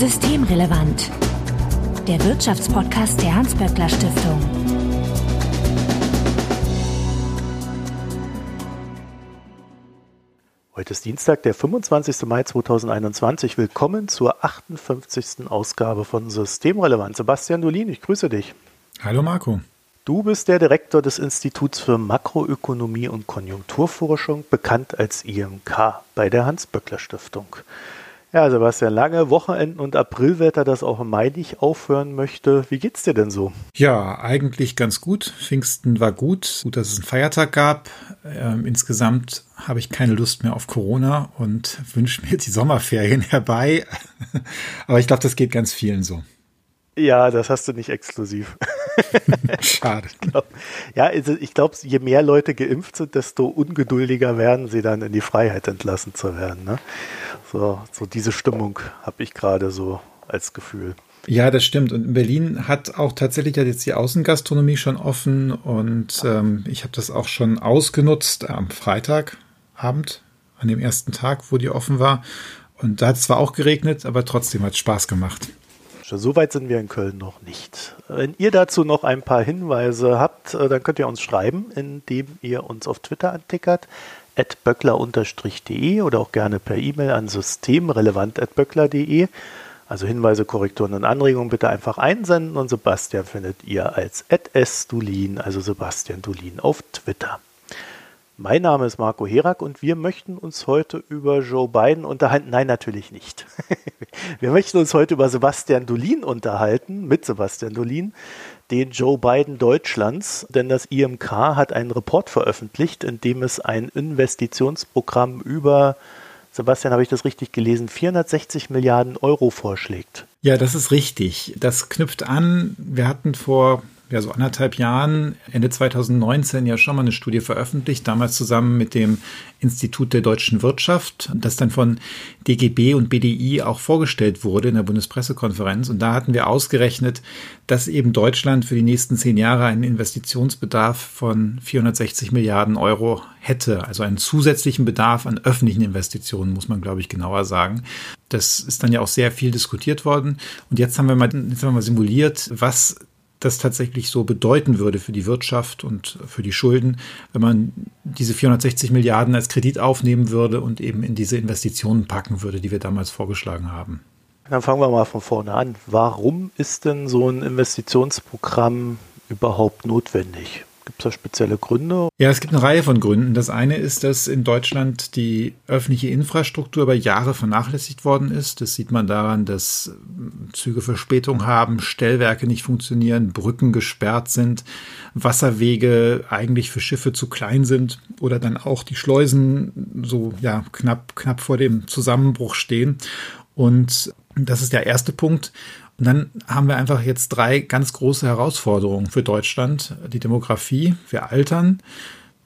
Systemrelevant. Der Wirtschaftspodcast der Hans-Böckler Stiftung. Heute ist Dienstag, der 25. Mai 2021. Willkommen zur 58. Ausgabe von Systemrelevant. Sebastian Dolin, ich grüße dich. Hallo Marco. Du bist der Direktor des Instituts für Makroökonomie und Konjunkturforschung, bekannt als IMK bei der Hans-Böckler Stiftung. Ja, Sebastian, lange Wochenenden und Aprilwetter, das auch im Mai nicht aufhören möchte. Wie geht's dir denn so? Ja, eigentlich ganz gut. Pfingsten war gut. Gut, dass es einen Feiertag gab. Ähm, insgesamt habe ich keine Lust mehr auf Corona und wünsche mir die Sommerferien herbei. Aber ich glaube, das geht ganz vielen so. Ja, das hast du nicht exklusiv. Schade. ich glaub, ja, also ich glaube, je mehr Leute geimpft sind, desto ungeduldiger werden sie dann in die Freiheit entlassen zu werden. Ne? So, so diese Stimmung habe ich gerade so als Gefühl. Ja, das stimmt. Und in Berlin hat auch tatsächlich jetzt die Außengastronomie schon offen und ähm, ich habe das auch schon ausgenutzt am Freitagabend, an dem ersten Tag, wo die offen war. Und da hat es zwar auch geregnet, aber trotzdem hat es Spaß gemacht. So weit sind wir in Köln noch nicht. Wenn ihr dazu noch ein paar Hinweise habt, äh, dann könnt ihr uns schreiben, indem ihr uns auf Twitter antickert, böckler-de oder auch gerne per E-Mail an systemrelevant.böckler.de. Also Hinweise, Korrekturen und Anregungen bitte einfach einsenden und Sebastian findet ihr als @sdulin, also Sebastian Dulin auf Twitter. Mein Name ist Marco Herak und wir möchten uns heute über Joe Biden unterhalten. Nein, natürlich nicht. wir möchten uns heute über Sebastian Dolin unterhalten, mit Sebastian Dolin, den Joe Biden Deutschlands, denn das IMK hat einen Report veröffentlicht, in dem es ein Investitionsprogramm über Sebastian, habe ich das richtig gelesen, 460 Milliarden Euro vorschlägt. Ja, das ist richtig. Das knüpft an, wir hatten vor ja, so anderthalb Jahren, Ende 2019, ja schon mal eine Studie veröffentlicht, damals zusammen mit dem Institut der deutschen Wirtschaft, das dann von DGB und BDI auch vorgestellt wurde in der Bundespressekonferenz. Und da hatten wir ausgerechnet, dass eben Deutschland für die nächsten zehn Jahre einen Investitionsbedarf von 460 Milliarden Euro hätte. Also einen zusätzlichen Bedarf an öffentlichen Investitionen, muss man, glaube ich, genauer sagen. Das ist dann ja auch sehr viel diskutiert worden. Und jetzt haben wir mal, jetzt haben wir mal simuliert, was das tatsächlich so bedeuten würde für die Wirtschaft und für die Schulden, wenn man diese 460 Milliarden als Kredit aufnehmen würde und eben in diese Investitionen packen würde, die wir damals vorgeschlagen haben. Dann fangen wir mal von vorne an. Warum ist denn so ein Investitionsprogramm überhaupt notwendig? Gibt es da spezielle Gründe? Ja, es gibt eine Reihe von Gründen. Das eine ist, dass in Deutschland die öffentliche Infrastruktur über Jahre vernachlässigt worden ist. Das sieht man daran, dass Züge Verspätung haben, Stellwerke nicht funktionieren, Brücken gesperrt sind, Wasserwege eigentlich für Schiffe zu klein sind oder dann auch die Schleusen so ja knapp knapp vor dem Zusammenbruch stehen. Und das ist der erste Punkt. Und dann haben wir einfach jetzt drei ganz große Herausforderungen für Deutschland. Die Demografie, wir altern.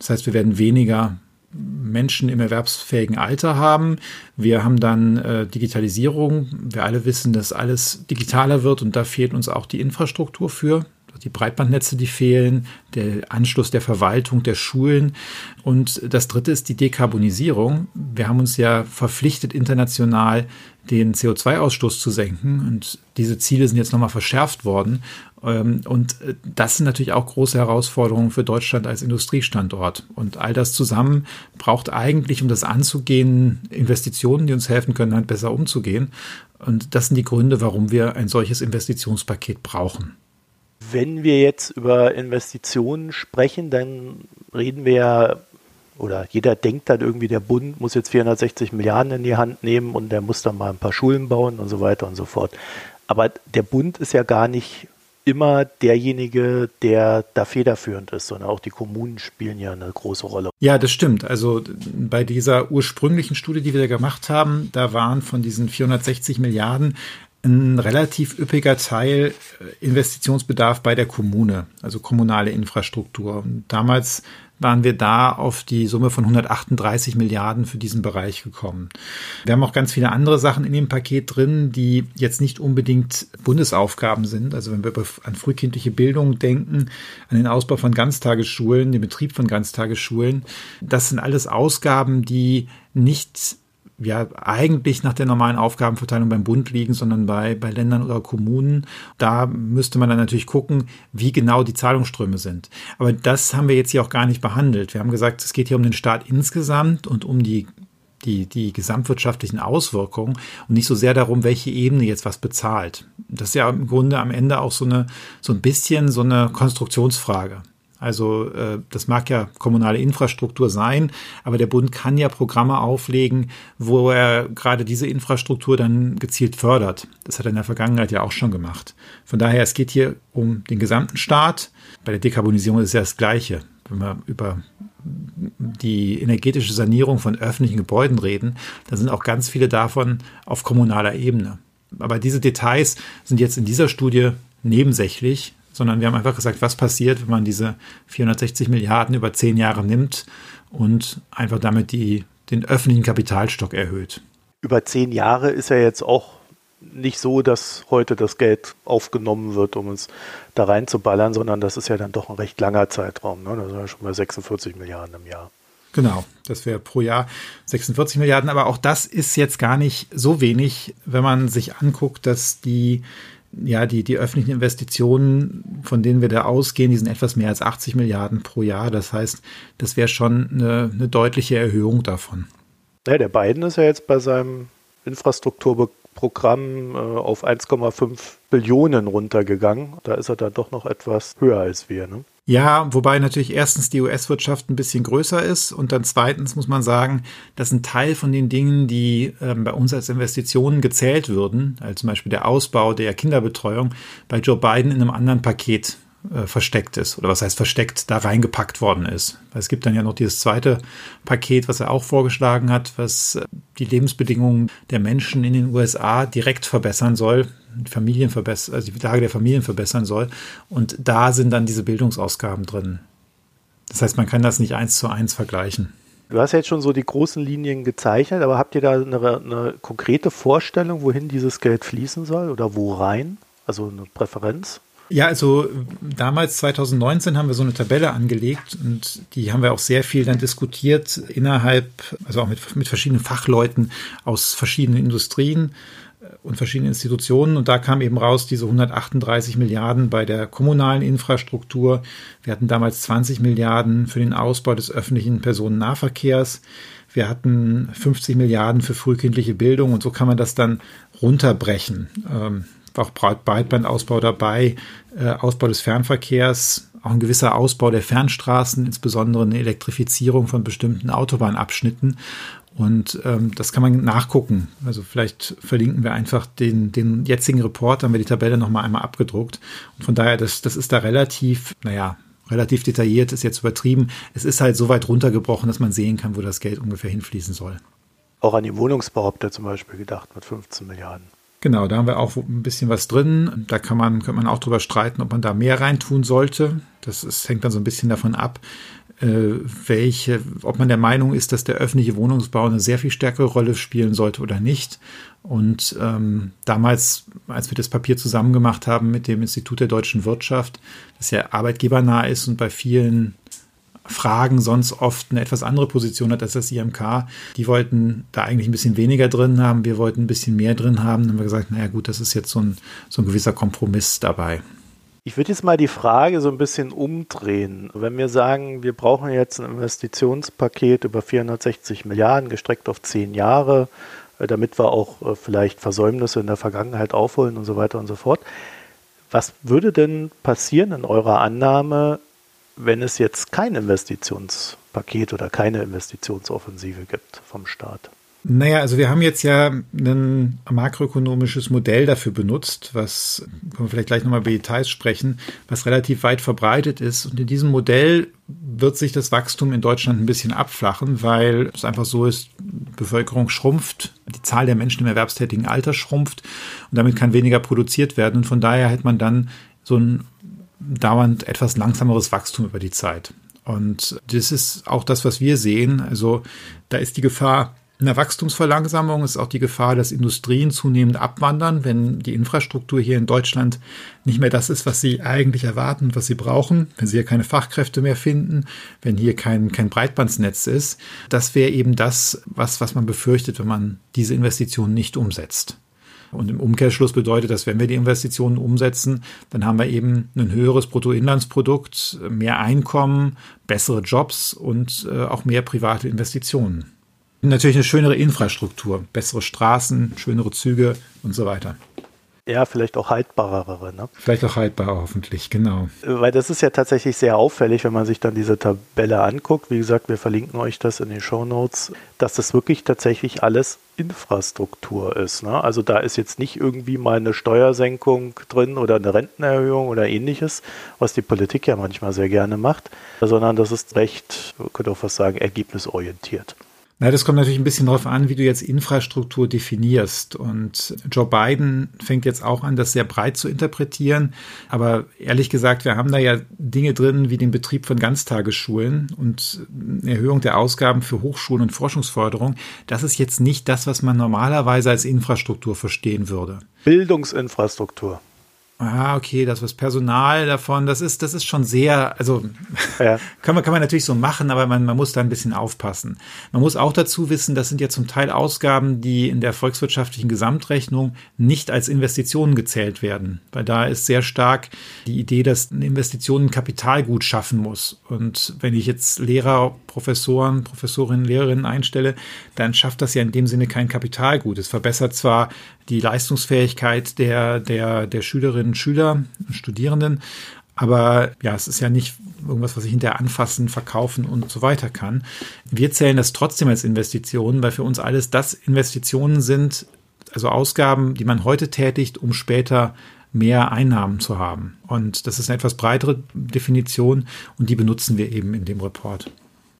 Das heißt, wir werden weniger Menschen im erwerbsfähigen Alter haben. Wir haben dann äh, Digitalisierung. Wir alle wissen, dass alles digitaler wird und da fehlt uns auch die Infrastruktur für die Breitbandnetze, die fehlen, der Anschluss der Verwaltung, der Schulen. Und das Dritte ist die Dekarbonisierung. Wir haben uns ja verpflichtet, international den CO2-Ausstoß zu senken. Und diese Ziele sind jetzt nochmal verschärft worden. Ähm, und das sind natürlich auch große Herausforderungen für Deutschland als Industriestandort. Und all das zusammen braucht eigentlich, um das anzugehen, Investitionen, die uns helfen können, halt besser umzugehen. Und das sind die Gründe, warum wir ein solches Investitionspaket brauchen. Wenn wir jetzt über Investitionen sprechen, dann reden wir ja, oder jeder denkt dann irgendwie, der Bund muss jetzt 460 Milliarden in die Hand nehmen und der muss dann mal ein paar Schulen bauen und so weiter und so fort. Aber der Bund ist ja gar nicht immer derjenige, der da federführend ist, sondern auch die Kommunen spielen ja eine große Rolle. Ja, das stimmt. Also bei dieser ursprünglichen Studie, die wir da gemacht haben, da waren von diesen 460 Milliarden ein relativ üppiger Teil äh, Investitionsbedarf bei der Kommune, also kommunale Infrastruktur. Und damals waren wir da auf die Summe von 138 Milliarden für diesen Bereich gekommen. Wir haben auch ganz viele andere Sachen in dem Paket drin, die jetzt nicht unbedingt Bundesaufgaben sind. Also wenn wir an frühkindliche Bildung denken, an den Ausbau von Ganztagesschulen, den Betrieb von Ganztagesschulen, das sind alles Ausgaben, die nicht ja eigentlich nach der normalen Aufgabenverteilung beim Bund liegen, sondern bei, bei Ländern oder Kommunen. Da müsste man dann natürlich gucken, wie genau die Zahlungsströme sind. Aber das haben wir jetzt hier auch gar nicht behandelt. Wir haben gesagt, es geht hier um den Staat insgesamt und um die die, die gesamtwirtschaftlichen Auswirkungen und nicht so sehr darum, welche Ebene jetzt was bezahlt. Das ist ja im Grunde am Ende auch so eine, so ein bisschen so eine Konstruktionsfrage. Also äh, das mag ja kommunale Infrastruktur sein, aber der Bund kann ja Programme auflegen, wo er gerade diese Infrastruktur dann gezielt fördert. Das hat er in der Vergangenheit ja auch schon gemacht. Von daher, es geht hier um den gesamten Staat. Bei der Dekarbonisierung ist es ja das Gleiche. Wenn wir über die energetische Sanierung von öffentlichen Gebäuden reden, dann sind auch ganz viele davon auf kommunaler Ebene. Aber diese Details sind jetzt in dieser Studie nebensächlich, sondern wir haben einfach gesagt, was passiert, wenn man diese 460 Milliarden über zehn Jahre nimmt und einfach damit die, den öffentlichen Kapitalstock erhöht. Über zehn Jahre ist ja jetzt auch nicht so, dass heute das Geld aufgenommen wird, um es da reinzuballern, sondern das ist ja dann doch ein recht langer Zeitraum. Ne? Das sind ja schon mal 46 Milliarden im Jahr. Genau, das wäre pro Jahr 46 Milliarden, aber auch das ist jetzt gar nicht so wenig, wenn man sich anguckt, dass die ja, die, die öffentlichen Investitionen, von denen wir da ausgehen, die sind etwas mehr als 80 Milliarden pro Jahr. Das heißt, das wäre schon eine, eine deutliche Erhöhung davon. Ja, der Biden ist ja jetzt bei seinem Infrastrukturprogramm äh, auf 1,5 Billionen runtergegangen. Da ist er dann doch noch etwas höher als wir. Ne? Ja, wobei natürlich erstens die US-Wirtschaft ein bisschen größer ist und dann zweitens muss man sagen, dass ein Teil von den Dingen, die ähm, bei uns als Investitionen gezählt würden, also zum Beispiel der Ausbau der Kinderbetreuung, bei Joe Biden in einem anderen Paket äh, versteckt ist oder was heißt versteckt da reingepackt worden ist. Es gibt dann ja noch dieses zweite Paket, was er auch vorgeschlagen hat, was äh, die Lebensbedingungen der Menschen in den USA direkt verbessern soll, Familien verbessern, also die Lage der Familien verbessern soll. Und da sind dann diese Bildungsausgaben drin. Das heißt, man kann das nicht eins zu eins vergleichen. Du hast ja jetzt schon so die großen Linien gezeichnet, aber habt ihr da eine, eine konkrete Vorstellung, wohin dieses Geld fließen soll oder wo rein? Also eine Präferenz? Ja, also damals 2019 haben wir so eine Tabelle angelegt und die haben wir auch sehr viel dann diskutiert innerhalb, also auch mit, mit verschiedenen Fachleuten aus verschiedenen Industrien und verschiedenen Institutionen. Und da kam eben raus diese 138 Milliarden bei der kommunalen Infrastruktur. Wir hatten damals 20 Milliarden für den Ausbau des öffentlichen Personennahverkehrs. Wir hatten 50 Milliarden für frühkindliche Bildung und so kann man das dann runterbrechen. Ähm, auch Breitbandausbau dabei, äh, Ausbau des Fernverkehrs, auch ein gewisser Ausbau der Fernstraßen, insbesondere eine Elektrifizierung von bestimmten Autobahnabschnitten. Und ähm, das kann man nachgucken. Also vielleicht verlinken wir einfach den, den jetzigen Report, haben wir die Tabelle nochmal einmal abgedruckt. Und von daher, das, das ist da relativ, naja, relativ detailliert, ist jetzt übertrieben. Es ist halt so weit runtergebrochen, dass man sehen kann, wo das Geld ungefähr hinfließen soll. Auch an habt ihr zum Beispiel gedacht mit 15 Milliarden. Genau, da haben wir auch ein bisschen was drin. Da kann man, kann man auch drüber streiten, ob man da mehr reintun sollte. Das ist, hängt dann so ein bisschen davon ab, welche, ob man der Meinung ist, dass der öffentliche Wohnungsbau eine sehr viel stärkere Rolle spielen sollte oder nicht. Und ähm, damals, als wir das Papier zusammen gemacht haben mit dem Institut der deutschen Wirtschaft, das ja arbeitgebernah ist und bei vielen Fragen sonst oft eine etwas andere Position hat als das IMK. Die wollten da eigentlich ein bisschen weniger drin haben, wir wollten ein bisschen mehr drin haben. Dann haben wir gesagt, naja gut, das ist jetzt so ein, so ein gewisser Kompromiss dabei. Ich würde jetzt mal die Frage so ein bisschen umdrehen. Wenn wir sagen, wir brauchen jetzt ein Investitionspaket über 460 Milliarden gestreckt auf zehn Jahre, äh, damit wir auch äh, vielleicht Versäumnisse in der Vergangenheit aufholen und so weiter und so fort. Was würde denn passieren in eurer Annahme, wenn es jetzt kein Investitionspaket oder keine Investitionsoffensive gibt vom Staat? Naja, also wir haben jetzt ja ein makroökonomisches Modell dafür benutzt, was, können wir vielleicht gleich nochmal über Details sprechen, was relativ weit verbreitet ist. Und in diesem Modell wird sich das Wachstum in Deutschland ein bisschen abflachen, weil es einfach so ist, Bevölkerung schrumpft, die Zahl der Menschen im erwerbstätigen Alter schrumpft und damit kann weniger produziert werden. Und von daher hat man dann so ein dauernd etwas langsameres Wachstum über die Zeit. Und das ist auch das, was wir sehen. Also da ist die Gefahr In der Wachstumsverlangsamung ist auch die Gefahr, dass Industrien zunehmend abwandern, wenn die Infrastruktur hier in Deutschland nicht mehr das ist, was sie eigentlich erwarten was sie brauchen, wenn sie hier keine Fachkräfte mehr finden, wenn hier kein, kein Breitbandsnetz ist. Das wäre eben das, was, was man befürchtet, wenn man diese Investitionen nicht umsetzt. Und im Umkehrschluss bedeutet das, wenn wir die Investitionen umsetzen, dann haben wir eben ein höheres Bruttoinlandsprodukt, mehr Einkommen, bessere Jobs und äh, auch mehr private Investitionen. Natürlich eine schönere Infrastruktur, bessere Straßen, schönere Züge und so weiter. Ja, vielleicht auch haltbarere. Ne? Vielleicht auch haltbarer, hoffentlich, genau. Weil das ist ja tatsächlich sehr auffällig, wenn man sich dann diese Tabelle anguckt. Wie gesagt, wir verlinken euch das in den Show Notes, dass das wirklich tatsächlich alles Infrastruktur ist. Ne? Also da ist jetzt nicht irgendwie mal eine Steuersenkung drin oder eine Rentenerhöhung oder ähnliches, was die Politik ja manchmal sehr gerne macht, sondern das ist recht, man könnte auch fast sagen, ergebnisorientiert. Na, das kommt natürlich ein bisschen darauf an, wie du jetzt Infrastruktur definierst. Und Joe Biden fängt jetzt auch an, das sehr breit zu interpretieren. Aber ehrlich gesagt, wir haben da ja Dinge drin wie den Betrieb von Ganztagesschulen und eine Erhöhung der Ausgaben für Hochschulen und Forschungsförderung. Das ist jetzt nicht das, was man normalerweise als Infrastruktur verstehen würde. Bildungsinfrastruktur. Ah, okay, das was Personal davon, das ist, das ist schon sehr, also ja. kann, man, kann man natürlich so machen, aber man, man muss da ein bisschen aufpassen. Man muss auch dazu wissen, das sind ja zum Teil Ausgaben, die in der volkswirtschaftlichen Gesamtrechnung nicht als Investitionen gezählt werden, weil da ist sehr stark die Idee, dass eine Investition ein Kapitalgut schaffen muss. Und wenn ich jetzt Lehrer, Professoren, Professorinnen, Lehrerinnen einstelle, dann schafft das ja in dem Sinne kein Kapitalgut. Es verbessert zwar die Leistungsfähigkeit der, der, der Schülerinnen und Schüler, Studierenden. Aber ja, es ist ja nicht irgendwas, was ich hinterher anfassen, verkaufen und so weiter kann. Wir zählen das trotzdem als Investitionen, weil für uns alles das Investitionen sind, also Ausgaben, die man heute tätigt, um später mehr Einnahmen zu haben. Und das ist eine etwas breitere Definition und die benutzen wir eben in dem Report.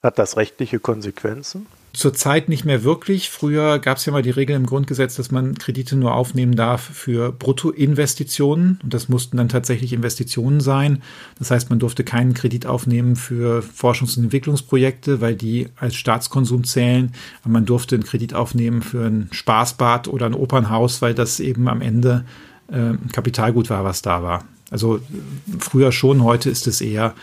Hat das rechtliche Konsequenzen? Zurzeit nicht mehr wirklich. Früher gab es ja mal die Regel im Grundgesetz, dass man Kredite nur aufnehmen darf für Bruttoinvestitionen. Und das mussten dann tatsächlich Investitionen sein. Das heißt, man durfte keinen Kredit aufnehmen für Forschungs- und Entwicklungsprojekte, weil die als Staatskonsum zählen. Aber man durfte einen Kredit aufnehmen für ein Spaßbad oder ein Opernhaus, weil das eben am Ende äh, Kapitalgut war, was da war. Also früher schon, heute ist es eher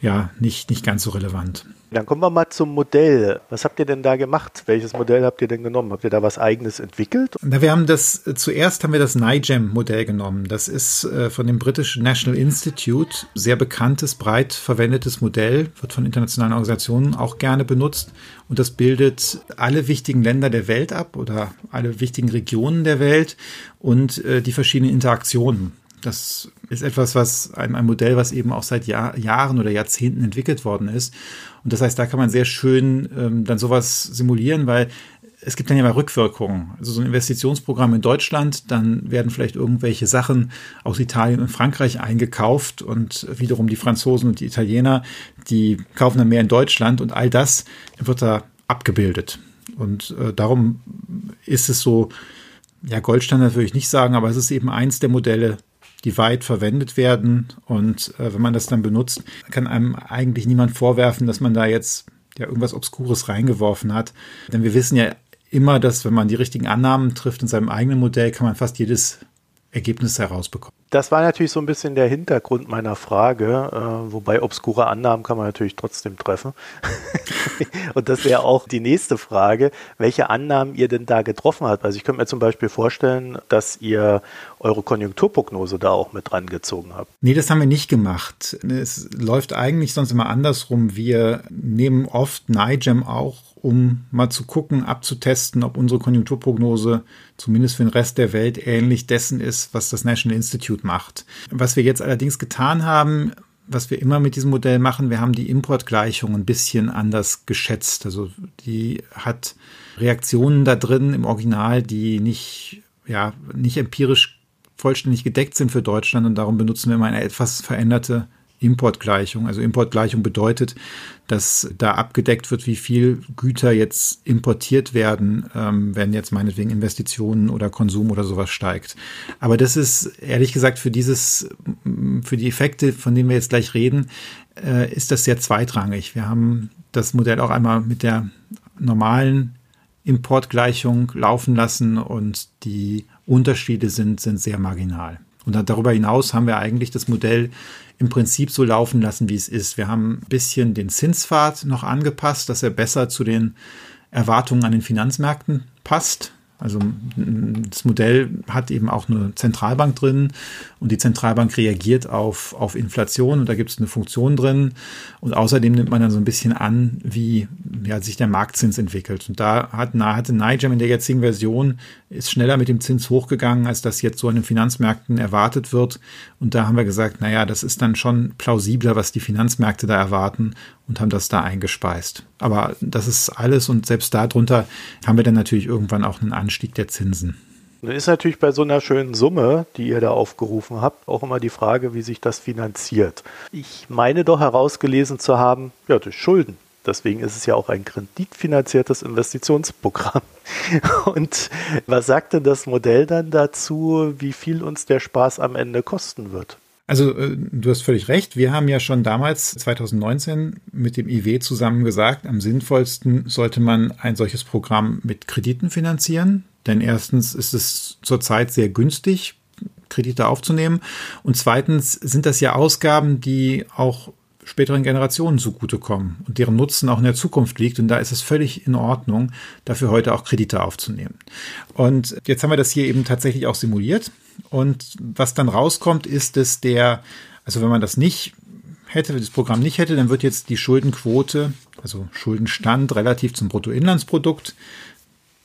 ja nicht, nicht ganz so relevant. Dann kommen wir mal zum Modell. Was habt ihr denn da gemacht? Welches Modell habt ihr denn genommen? Habt ihr da was eigenes entwickelt? Na, wir haben das, zuerst haben wir das NIGEM-Modell genommen. Das ist äh, von dem British National Institute sehr bekanntes, breit verwendetes Modell, wird von internationalen Organisationen auch gerne benutzt. Und das bildet alle wichtigen Länder der Welt ab oder alle wichtigen Regionen der Welt und äh, die verschiedenen Interaktionen. Das ist etwas, was ein, ein Modell, was eben auch seit Jahr, Jahren oder Jahrzehnten entwickelt worden ist. Und das heißt, da kann man sehr schön ähm, dann sowas simulieren, weil es gibt dann ja mal Rückwirkungen. Also so ein Investitionsprogramm in Deutschland, dann werden vielleicht irgendwelche Sachen aus Italien und Frankreich eingekauft und wiederum die Franzosen und die Italiener, die kaufen dann mehr in Deutschland und all das wird da abgebildet. Und äh, darum ist es so, ja, Goldstandard würde ich nicht sagen, aber es ist eben eins der Modelle, die weit verwendet werden. Und äh, wenn man das dann benutzt, kann einem eigentlich niemand vorwerfen, dass man da jetzt ja irgendwas Obskures reingeworfen hat. Denn wir wissen ja immer, dass wenn man die richtigen Annahmen trifft in seinem eigenen Modell, kann man fast jedes Ergebnis herausbekommen. Das war natürlich so ein bisschen der Hintergrund meiner Frage, äh, wobei obskure Annahmen kann man natürlich trotzdem treffen. Und das wäre auch die nächste Frage, welche Annahmen ihr denn da getroffen habt. Also ich könnte mir zum Beispiel vorstellen, dass ihr eure Konjunkturprognose da auch mit rangezogen habt. Nee, das haben wir nicht gemacht. Es läuft eigentlich sonst immer andersrum. Wir nehmen oft NIGEM auch um mal zu gucken, abzutesten, ob unsere Konjunkturprognose zumindest für den Rest der Welt ähnlich dessen ist, was das National Institute macht. Was wir jetzt allerdings getan haben, was wir immer mit diesem Modell machen, wir haben die Importgleichung ein bisschen anders geschätzt. Also die hat Reaktionen da drin im Original, die nicht, ja, nicht empirisch vollständig gedeckt sind für Deutschland und darum benutzen wir immer eine etwas veränderte Importgleichung. Also Importgleichung bedeutet, dass da abgedeckt wird, wie viel Güter jetzt importiert werden, ähm, wenn jetzt meinetwegen Investitionen oder Konsum oder sowas steigt. Aber das ist ehrlich gesagt für dieses, für die Effekte, von denen wir jetzt gleich reden, äh, ist das sehr zweitrangig. Wir haben das Modell auch einmal mit der normalen Importgleichung laufen lassen und die Unterschiede sind, sind sehr marginal. Und darüber hinaus haben wir eigentlich das Modell im Prinzip so laufen lassen, wie es ist. Wir haben ein bisschen den Zinspfad noch angepasst, dass er besser zu den Erwartungen an den Finanzmärkten passt. Also das Modell hat eben auch eine Zentralbank drin und die Zentralbank reagiert auf, auf Inflation und da gibt es eine Funktion drin und außerdem nimmt man dann so ein bisschen an, wie ja, sich der Marktzins entwickelt. Und da hat, hatte NIGEM in der jetzigen Version ist schneller mit dem Zins hochgegangen, als das jetzt so an den Finanzmärkten erwartet wird. Und da haben wir gesagt, naja, das ist dann schon plausibler, was die Finanzmärkte da erwarten und haben das da eingespeist. Aber das ist alles und selbst darunter haben wir dann natürlich irgendwann auch einen Anstieg der Zinsen. Nun ist natürlich bei so einer schönen Summe, die ihr da aufgerufen habt, auch immer die Frage, wie sich das finanziert. Ich meine doch herausgelesen zu haben, ja, durch Schulden. Deswegen ist es ja auch ein kreditfinanziertes Investitionsprogramm. Und was sagt denn das Modell dann dazu, wie viel uns der Spaß am Ende kosten wird? Also äh, du hast völlig recht. Wir haben ja schon damals 2019 mit dem IW zusammen gesagt, am sinnvollsten sollte man ein solches Programm mit Krediten finanzieren. Denn erstens ist es zurzeit sehr günstig, Kredite aufzunehmen. Und zweitens sind das ja Ausgaben, die auch späteren Generationen zugutekommen und deren Nutzen auch in der Zukunft liegt. Und da ist es völlig in Ordnung, dafür heute auch Kredite aufzunehmen. Und jetzt haben wir das hier eben tatsächlich auch simuliert. Und was dann rauskommt, ist, dass der, also wenn man das nicht hätte, das Programm nicht hätte, dann wird jetzt die Schuldenquote, also Schuldenstand relativ zum Bruttoinlandsprodukt,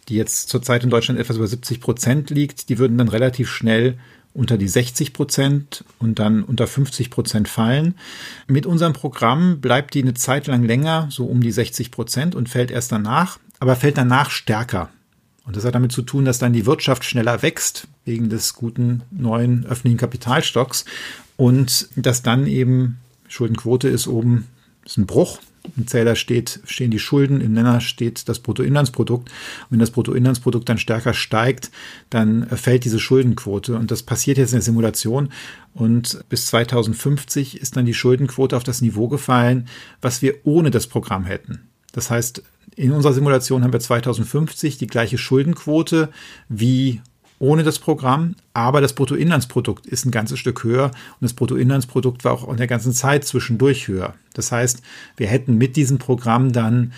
die jetzt zurzeit in Deutschland etwas über 70 Prozent liegt, die würden dann relativ schnell unter die 60 Prozent und dann unter 50 Prozent fallen. Mit unserem Programm bleibt die eine Zeit lang länger, so um die 60 Prozent und fällt erst danach, aber fällt danach stärker. Und das hat damit zu tun, dass dann die Wirtschaft schneller wächst, wegen des guten neuen öffentlichen Kapitalstocks und dass dann eben Schuldenquote ist oben, ist ein Bruch im Zähler steht, stehen die Schulden, im Nenner steht das Bruttoinlandsprodukt. Und wenn das Bruttoinlandsprodukt dann stärker steigt, dann fällt diese Schuldenquote. Und das passiert jetzt in der Simulation. Und bis 2050 ist dann die Schuldenquote auf das Niveau gefallen, was wir ohne das Programm hätten. Das heißt, in unserer Simulation haben wir 2050 die gleiche Schuldenquote wie ohne das Programm, aber das Bruttoinlandsprodukt ist ein ganzes Stück höher und das Bruttoinlandsprodukt war auch in der ganzen Zeit zwischendurch höher. Das heißt, wir hätten mit diesem Programm dann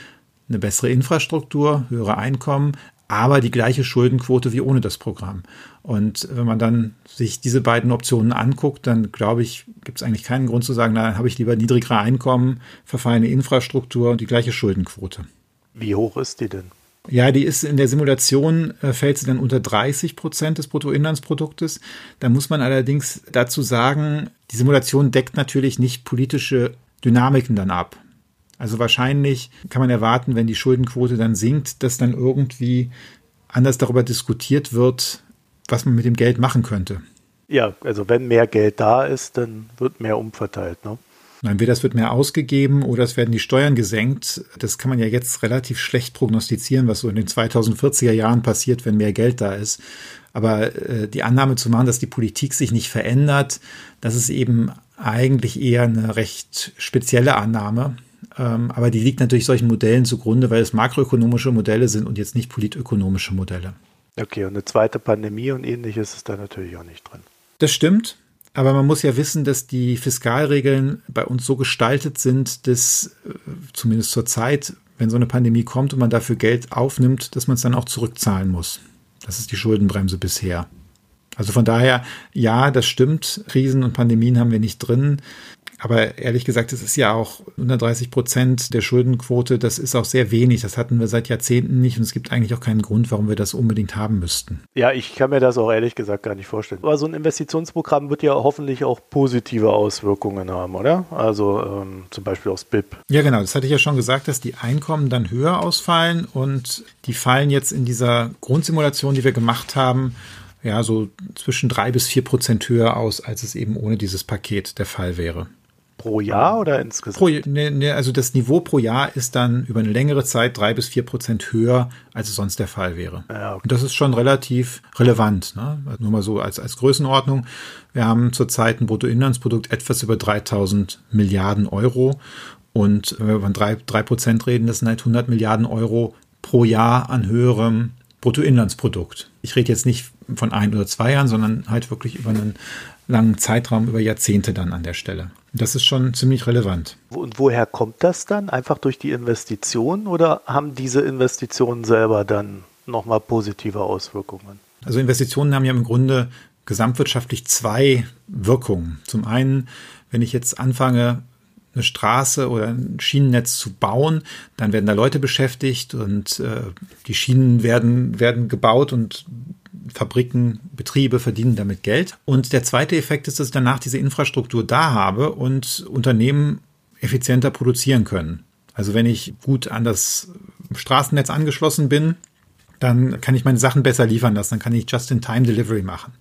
eine bessere Infrastruktur, höhere Einkommen, aber die gleiche Schuldenquote wie ohne das Programm. Und wenn man dann sich diese beiden Optionen anguckt, dann glaube ich, gibt es eigentlich keinen Grund zu sagen, na, habe ich lieber niedrigere Einkommen, verfallene Infrastruktur und die gleiche Schuldenquote. Wie hoch ist die denn? Ja, die ist in der Simulation, äh, fällt sie dann unter 30 Prozent des Bruttoinlandsproduktes. Da muss man allerdings dazu sagen, die Simulation deckt natürlich nicht politische Dynamiken dann ab. Also wahrscheinlich kann man erwarten, wenn die Schuldenquote dann sinkt, dass dann irgendwie anders darüber diskutiert wird, was man mit dem Geld machen könnte. Ja, also wenn mehr Geld da ist, dann wird mehr umverteilt. Ne? Entweder es wird mehr ausgegeben oder es werden die Steuern gesenkt. Das kann man ja jetzt relativ schlecht prognostizieren, was so in den 2040er Jahren passiert, wenn mehr Geld da ist. Aber äh, die Annahme zu machen, dass die Politik sich nicht verändert, das ist eben eigentlich eher eine recht spezielle Annahme. Ähm, aber die liegt natürlich solchen Modellen zugrunde, weil es makroökonomische Modelle sind und jetzt nicht politökonomische Modelle. Okay, und eine zweite Pandemie und ähnliches ist da natürlich auch nicht drin. Das stimmt. Aber man muss ja wissen, dass die Fiskalregeln bei uns so gestaltet sind, dass äh, zumindest zur Zeit, wenn so eine Pandemie kommt und man dafür Geld aufnimmt, dass man es dann auch zurückzahlen muss. Das ist die Schuldenbremse bisher. Also von daher, ja, das stimmt. Krisen und Pandemien haben wir nicht drin. Aber ehrlich gesagt, es ist ja auch 130 Prozent der Schuldenquote. Das ist auch sehr wenig. Das hatten wir seit Jahrzehnten nicht. Und es gibt eigentlich auch keinen Grund, warum wir das unbedingt haben müssten. Ja, ich kann mir das auch ehrlich gesagt gar nicht vorstellen. Aber so ein Investitionsprogramm wird ja hoffentlich auch positive Auswirkungen haben, oder? Also ähm, zum Beispiel aufs BIP. Ja, genau. Das hatte ich ja schon gesagt, dass die Einkommen dann höher ausfallen. Und die fallen jetzt in dieser Grundsimulation, die wir gemacht haben, ja, so zwischen drei bis vier Prozent höher aus, als es eben ohne dieses Paket der Fall wäre. Pro Jahr oder insgesamt? Pro, ne, ne, also das Niveau pro Jahr ist dann über eine längere Zeit drei bis vier Prozent höher, als es sonst der Fall wäre. Ja, okay. Und das ist schon relativ relevant. Ne? Also nur mal so als, als Größenordnung. Wir haben zurzeit ein Bruttoinlandsprodukt etwas über 3000 Milliarden Euro. Und wenn wir von drei, drei Prozent reden, das sind halt 100 Milliarden Euro pro Jahr an höherem Bruttoinlandsprodukt. Ich rede jetzt nicht von ein oder zwei Jahren, sondern halt wirklich über einen langen Zeitraum, über Jahrzehnte dann an der Stelle. Das ist schon ziemlich relevant. Und woher kommt das dann? Einfach durch die Investitionen oder haben diese Investitionen selber dann nochmal positive Auswirkungen? Also Investitionen haben ja im Grunde gesamtwirtschaftlich zwei Wirkungen. Zum einen, wenn ich jetzt anfange, eine Straße oder ein Schienennetz zu bauen, dann werden da Leute beschäftigt und äh, die Schienen werden, werden gebaut und Fabriken, Betriebe verdienen damit Geld. Und der zweite Effekt ist, dass ich danach diese Infrastruktur da habe und Unternehmen effizienter produzieren können. Also wenn ich gut an das Straßennetz angeschlossen bin, dann kann ich meine Sachen besser liefern lassen, dann kann ich Just-in-Time-Delivery machen.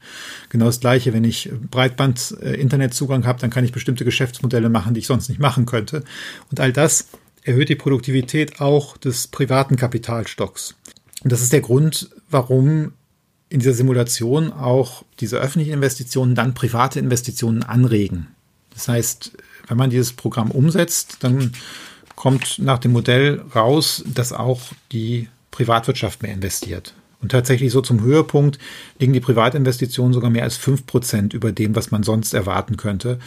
Genau das gleiche, wenn ich Breitband-Internetzugang habe, dann kann ich bestimmte Geschäftsmodelle machen, die ich sonst nicht machen könnte. Und all das erhöht die Produktivität auch des privaten Kapitalstocks. Und das ist der Grund, warum in dieser Simulation auch diese öffentlichen Investitionen dann private Investitionen anregen. Das heißt, wenn man dieses Programm umsetzt, dann kommt nach dem Modell raus, dass auch die Privatwirtschaft mehr investiert. Und tatsächlich so zum Höhepunkt liegen die Privatinvestitionen sogar mehr als fünf Prozent über dem, was man sonst erwarten könnte.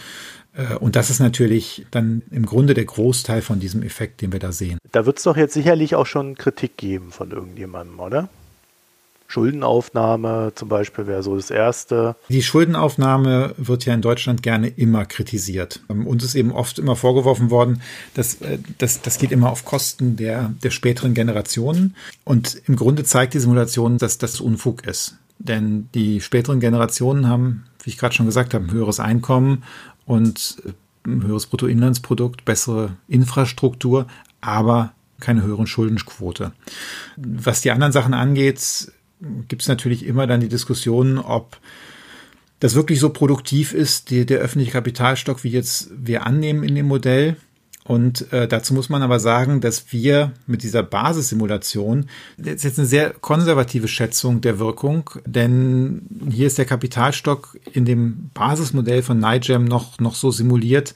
Äh, und das ist natürlich dann im Grunde der Großteil von diesem Effekt, den wir da sehen. Da wird es doch jetzt sicherlich auch schon Kritik geben von irgendjemandem, oder? Schuldenaufnahme zum Beispiel wäre so das Erste. Die Schuldenaufnahme wird ja in Deutschland gerne immer kritisiert. Ähm, uns ist eben oft immer vorgeworfen worden, dass äh, das, das geht immer auf Kosten der, der späteren Generationen. Und im Grunde zeigt die Simulation, dass das Unfug ist. Denn die späteren Generationen haben, wie ich gerade schon gesagt habe, ein höheres Einkommen und äh, ein höheres Bruttoinlandsprodukt, bessere Infrastruktur, aber keine höheren Schuldenquote. Was die anderen Sachen angeht, gibt es natürlich immer dann die Diskussion, ob das wirklich so produktiv ist, die, der öffentliche Kapitalstock, wie jetzt wir annehmen in dem Modell. Und äh, dazu muss man aber sagen, dass wir mit dieser Basissimulation, das ist jetzt eine sehr konservative Schätzung der Wirkung, denn hier ist der Kapitalstock in dem Basismodell von NIGEM noch, noch so simuliert,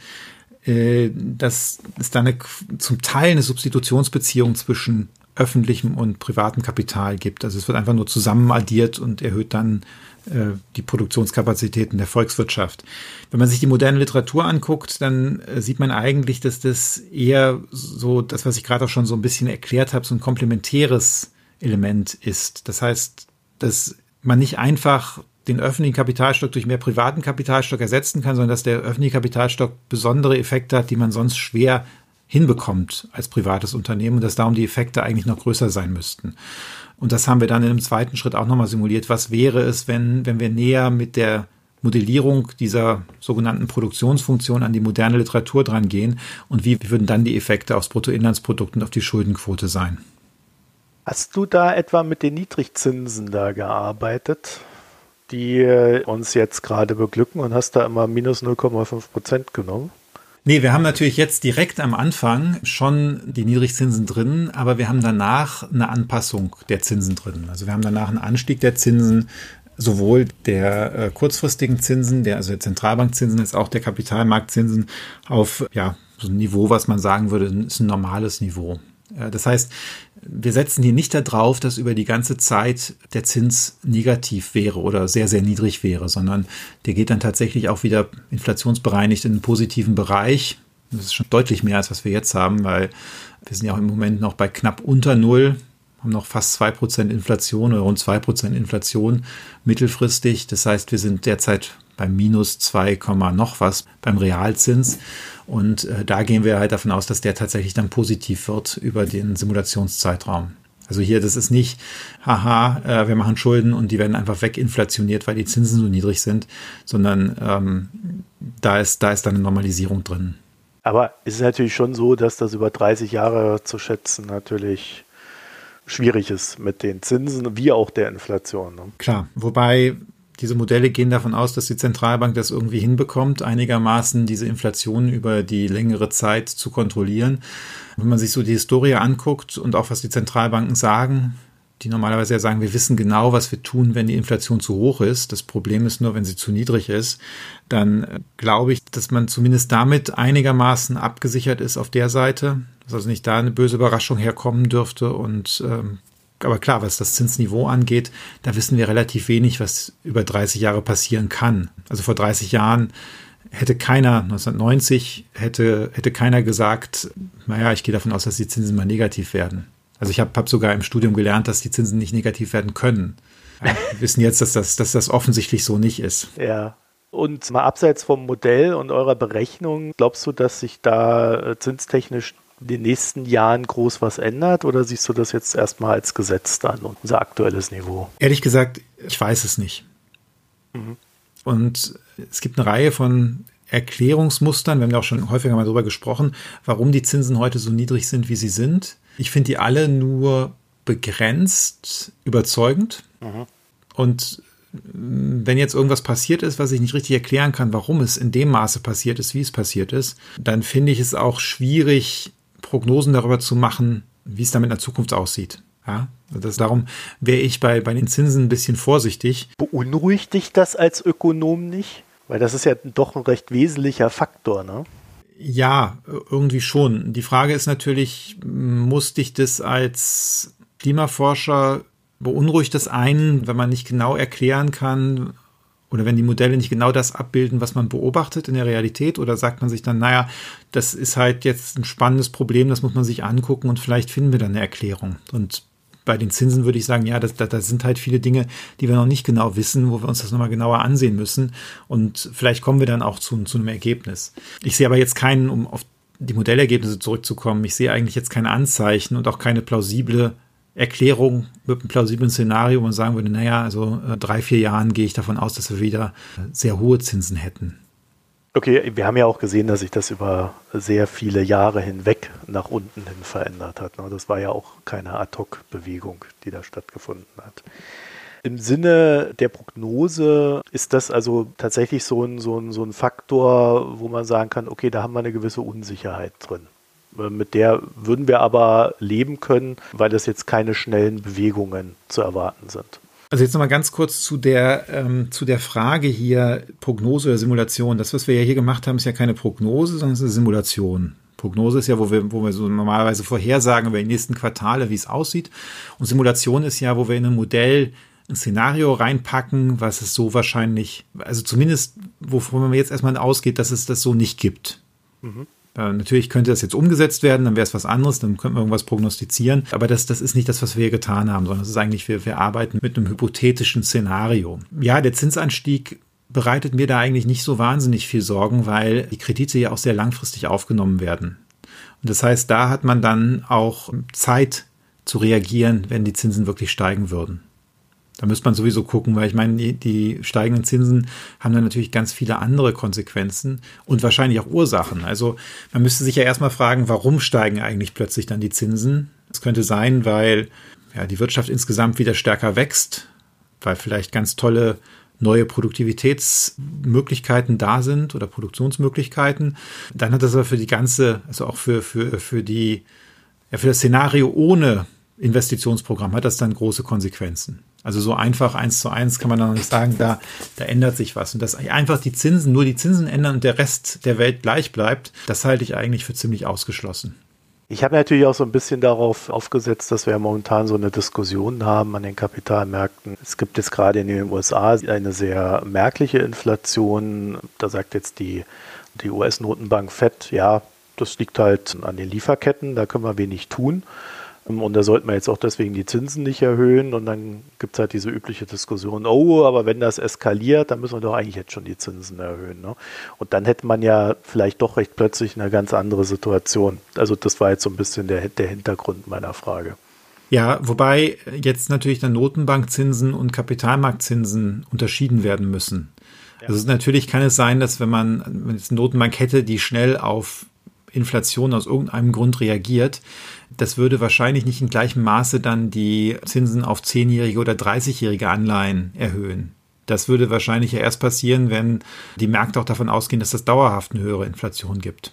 äh, dass es da eine, zum Teil eine Substitutionsbeziehung zwischen öffentlichem und privatem Kapital gibt. Also es wird einfach nur zusammen addiert und erhöht dann äh, die Produktionskapazitäten der Volkswirtschaft. Wenn man sich die moderne Literatur anguckt, dann äh, sieht man eigentlich, dass das eher so, das, was ich gerade auch schon so ein bisschen erklärt habe, so ein komplementäres Element ist. Das heißt, dass man nicht einfach den öffentlichen Kapitalstock durch mehr privaten Kapitalstock ersetzen kann, sondern dass der öffentliche Kapitalstock besondere Effekte hat, die man sonst schwer hinbekommt als privates Unternehmen und dass darum die Effekte eigentlich noch größer sein müssten. Und das haben wir dann in einem zweiten Schritt auch nochmal simuliert. Was wäre es, wenn, wenn wir näher mit der Modellierung dieser sogenannten Produktionsfunktion an die moderne Literatur dran gehen und wie würden dann die Effekte aufs Bruttoinlandsprodukt und auf die Schuldenquote sein? Hast du da etwa mit den Niedrigzinsen da gearbeitet, die uns jetzt gerade beglücken und hast da immer minus 0,5 Prozent genommen? Nee, wir haben natürlich jetzt direkt am Anfang schon die Niedrigzinsen drin, aber wir haben danach eine Anpassung der Zinsen drin. Also wir haben danach einen Anstieg der Zinsen, sowohl der äh, kurzfristigen Zinsen, der also der Zentralbankzinsen, als auch der Kapitalmarktzinsen auf ja so ein Niveau, was man sagen würde, ist ein normales Niveau. Äh, das heißt, wir setzen hier nicht darauf, dass über die ganze Zeit der Zins negativ wäre oder sehr, sehr niedrig wäre, sondern der geht dann tatsächlich auch wieder inflationsbereinigt in einen positiven Bereich. Das ist schon deutlich mehr, als was wir jetzt haben, weil wir sind ja auch im Moment noch bei knapp unter Null, haben noch fast 2% Inflation oder rund 2% Inflation mittelfristig. Das heißt, wir sind derzeit bei minus 2, noch was beim Realzins. Und äh, da gehen wir halt davon aus, dass der tatsächlich dann positiv wird über den Simulationszeitraum. Also hier, das ist nicht, haha, äh, wir machen Schulden und die werden einfach weginflationiert, weil die Zinsen so niedrig sind, sondern ähm, da, ist, da ist dann eine Normalisierung drin. Aber es ist natürlich schon so, dass das über 30 Jahre zu schätzen natürlich schwierig ist mit den Zinsen wie auch der Inflation. Ne? Klar, wobei diese Modelle gehen davon aus, dass die Zentralbank das irgendwie hinbekommt, einigermaßen diese Inflation über die längere Zeit zu kontrollieren. Wenn man sich so die Historie anguckt und auch was die Zentralbanken sagen, die normalerweise ja sagen, wir wissen genau, was wir tun, wenn die Inflation zu hoch ist. Das Problem ist nur, wenn sie zu niedrig ist, dann glaube ich, dass man zumindest damit einigermaßen abgesichert ist auf der Seite. dass also nicht da eine böse Überraschung herkommen dürfte. Und ähm, aber klar, was das Zinsniveau angeht, da wissen wir relativ wenig, was über 30 Jahre passieren kann. Also vor 30 Jahren hätte keiner, 1990 hätte, hätte keiner gesagt, naja, ich gehe davon aus, dass die Zinsen mal negativ werden. Also ich habe hab sogar im Studium gelernt, dass die Zinsen nicht negativ werden können. Wir wissen jetzt, dass das, dass das offensichtlich so nicht ist. Ja. Und mal abseits vom Modell und eurer Berechnung, glaubst du, dass sich da äh, zinstechnisch in den nächsten Jahren groß was ändert oder siehst du das jetzt erstmal als Gesetz an, unser aktuelles Niveau? Ehrlich gesagt, ich weiß es nicht. Mhm. Und es gibt eine Reihe von Erklärungsmustern, wir haben ja auch schon häufiger mal darüber gesprochen, warum die Zinsen heute so niedrig sind, wie sie sind. Ich finde die alle nur begrenzt überzeugend. Mhm. Und wenn jetzt irgendwas passiert ist, was ich nicht richtig erklären kann, warum es in dem Maße passiert ist, wie es passiert ist, dann finde ich es auch schwierig, Prognosen darüber zu machen, wie es damit in der Zukunft aussieht. Ja, das darum wäre ich bei, bei den Zinsen ein bisschen vorsichtig. Beunruhigt dich das als Ökonom nicht? Weil das ist ja doch ein recht wesentlicher Faktor, ne? Ja, irgendwie schon. Die Frage ist natürlich, muss dich das als Klimaforscher beunruhigt das einen, wenn man nicht genau erklären kann, oder wenn die Modelle nicht genau das abbilden, was man beobachtet in der Realität, oder sagt man sich dann, naja, das ist halt jetzt ein spannendes Problem, das muss man sich angucken und vielleicht finden wir dann eine Erklärung. Und bei den Zinsen würde ich sagen, ja, das sind halt viele Dinge, die wir noch nicht genau wissen, wo wir uns das nochmal genauer ansehen müssen. Und vielleicht kommen wir dann auch zu, zu einem Ergebnis. Ich sehe aber jetzt keinen, um auf die Modellergebnisse zurückzukommen, ich sehe eigentlich jetzt keine Anzeichen und auch keine plausible Erklärung mit einem plausiblen Szenario, wo man sagen würde, naja, also äh, drei, vier Jahren gehe ich davon aus, dass wir wieder sehr hohe Zinsen hätten. Okay, wir haben ja auch gesehen, dass sich das über sehr viele Jahre hinweg nach unten hin verändert hat. Ne? Das war ja auch keine Ad-Hoc-Bewegung, die da stattgefunden hat. Im Sinne der Prognose ist das also tatsächlich so ein, so, ein, so ein Faktor, wo man sagen kann, okay, da haben wir eine gewisse Unsicherheit drin. Äh, mit der würden wir aber leben können, weil das jetzt keine schnellen Bewegungen zu erwarten sind. Also jetzt nochmal ganz kurz zu der, ähm, zu der Frage hier Prognose oder Simulation. Das, was wir ja hier gemacht haben, ist ja keine Prognose, sondern es ist eine Simulation. Prognose ist ja, wo wir, wo wir so normalerweise vorhersagen über die nächsten Quartale, wie es aussieht. Und Simulation ist ja, wo wir in ein Modell ein Szenario reinpacken, was es so wahrscheinlich, also zumindest, wovon man jetzt erstmal ausgeht, dass es das so nicht gibt. Mhm. Äh, natürlich könnte das jetzt umgesetzt werden, dann wäre es was anderes, dann könnten wir irgendwas prognostizieren. Aber das, das ist nicht das, was wir hier getan haben, sondern es ist eigentlich, wir, wir arbeiten mit einem hypothetischen Szenario. Ja, der Zinsanstieg bereitet mir da eigentlich nicht so wahnsinnig viel Sorgen, weil die Kredite ja auch sehr langfristig aufgenommen werden. Und das heißt, da hat man dann auch Zeit zu reagieren, wenn die Zinsen wirklich steigen würden. Da müsste man sowieso gucken, weil ich meine, die, die, steigenden Zinsen haben dann natürlich ganz viele andere Konsequenzen und wahrscheinlich auch Ursachen. Also man müsste sich ja erstmal fragen, warum steigen eigentlich plötzlich dann die Zinsen? Es könnte sein, weil ja, die Wirtschaft insgesamt wieder stärker wächst, weil vielleicht ganz tolle neue Produktivitätsmöglichkeiten da sind oder Produktionsmöglichkeiten. Dann hat das aber für die ganze, also auch für, für, für die, ja, für das Szenario ohne Investitionsprogramm hat das dann große Konsequenzen. Also so einfach eins zu eins kann man dann nicht sagen, da, da ändert sich was. Und dass einfach die Zinsen, nur die Zinsen ändern und der Rest der Welt gleich bleibt, das halte ich eigentlich für ziemlich ausgeschlossen. Ich habe natürlich auch so ein bisschen darauf aufgesetzt, dass wir momentan so eine Diskussion haben an den Kapitalmärkten. Es gibt jetzt gerade in den USA eine sehr merkliche Inflation. Da sagt jetzt die, die US-Notenbank FED, ja, das liegt halt an den Lieferketten, da können wir wenig tun. Und da sollte man jetzt auch deswegen die Zinsen nicht erhöhen. Und dann gibt es halt diese übliche Diskussion, oh, aber wenn das eskaliert, dann müssen wir doch eigentlich jetzt schon die Zinsen erhöhen. Ne? Und dann hätte man ja vielleicht doch recht plötzlich eine ganz andere Situation. Also das war jetzt so ein bisschen der, der Hintergrund meiner Frage. Ja, wobei jetzt natürlich dann Notenbankzinsen und Kapitalmarktzinsen unterschieden werden müssen. Ja. Also natürlich kann es sein, dass wenn man, wenn es eine Notenbank hätte, die schnell auf Inflation aus irgendeinem Grund reagiert, das würde wahrscheinlich nicht in gleichem Maße dann die Zinsen auf zehnjährige oder 30-jährige Anleihen erhöhen. Das würde wahrscheinlich ja erst passieren, wenn die Märkte auch davon ausgehen, dass es dauerhaft eine höhere Inflation gibt.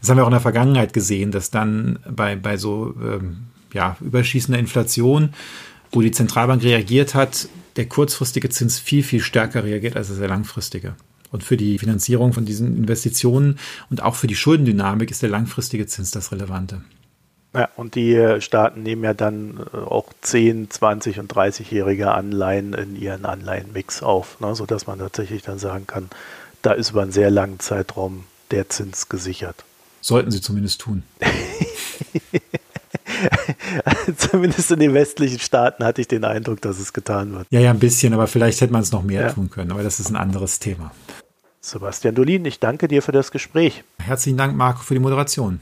Das haben wir auch in der Vergangenheit gesehen, dass dann bei, bei so ähm, ja, überschießender Inflation, wo die Zentralbank reagiert hat, der kurzfristige Zins viel, viel stärker reagiert als der langfristige. Und für die Finanzierung von diesen Investitionen und auch für die Schuldendynamik ist der langfristige Zins das Relevante. Ja, und die Staaten nehmen ja dann äh, auch 10, 20 und 30-jährige Anleihen in ihren Anleihenmix auf, ne, sodass man tatsächlich dann sagen kann, da ist über einen sehr langen Zeitraum der Zins gesichert. Sollten sie zumindest tun. Zumindest in den westlichen Staaten hatte ich den Eindruck, dass es getan wird. Ja, ja, ein bisschen, aber vielleicht hätte man es noch mehr ja. tun können. Aber das ist ein anderes Thema. Sebastian Dolin, ich danke dir für das Gespräch. Herzlichen Dank, Marco, für die Moderation.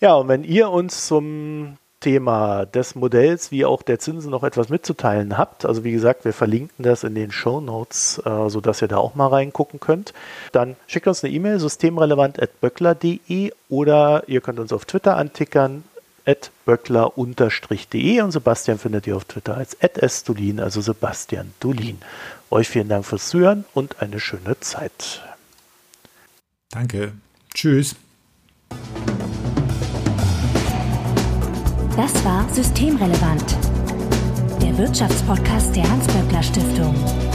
Ja, und wenn ihr uns zum Thema des Modells wie auch der Zinsen noch etwas mitzuteilen habt, also wie gesagt, wir verlinken das in den Show Notes, äh, sodass ihr da auch mal reingucken könnt, dann schickt uns eine E-Mail systemrelevant.böckler.de oder ihr könnt uns auf Twitter antickern böckler-de und Sebastian findet ihr auf Twitter als @sdulin, also Sebastian Dulin. Euch vielen Dank fürs Zuhören und eine schöne Zeit. Danke. Tschüss. Das war Systemrelevant, der Wirtschaftspodcast der Hans-Böckler Stiftung.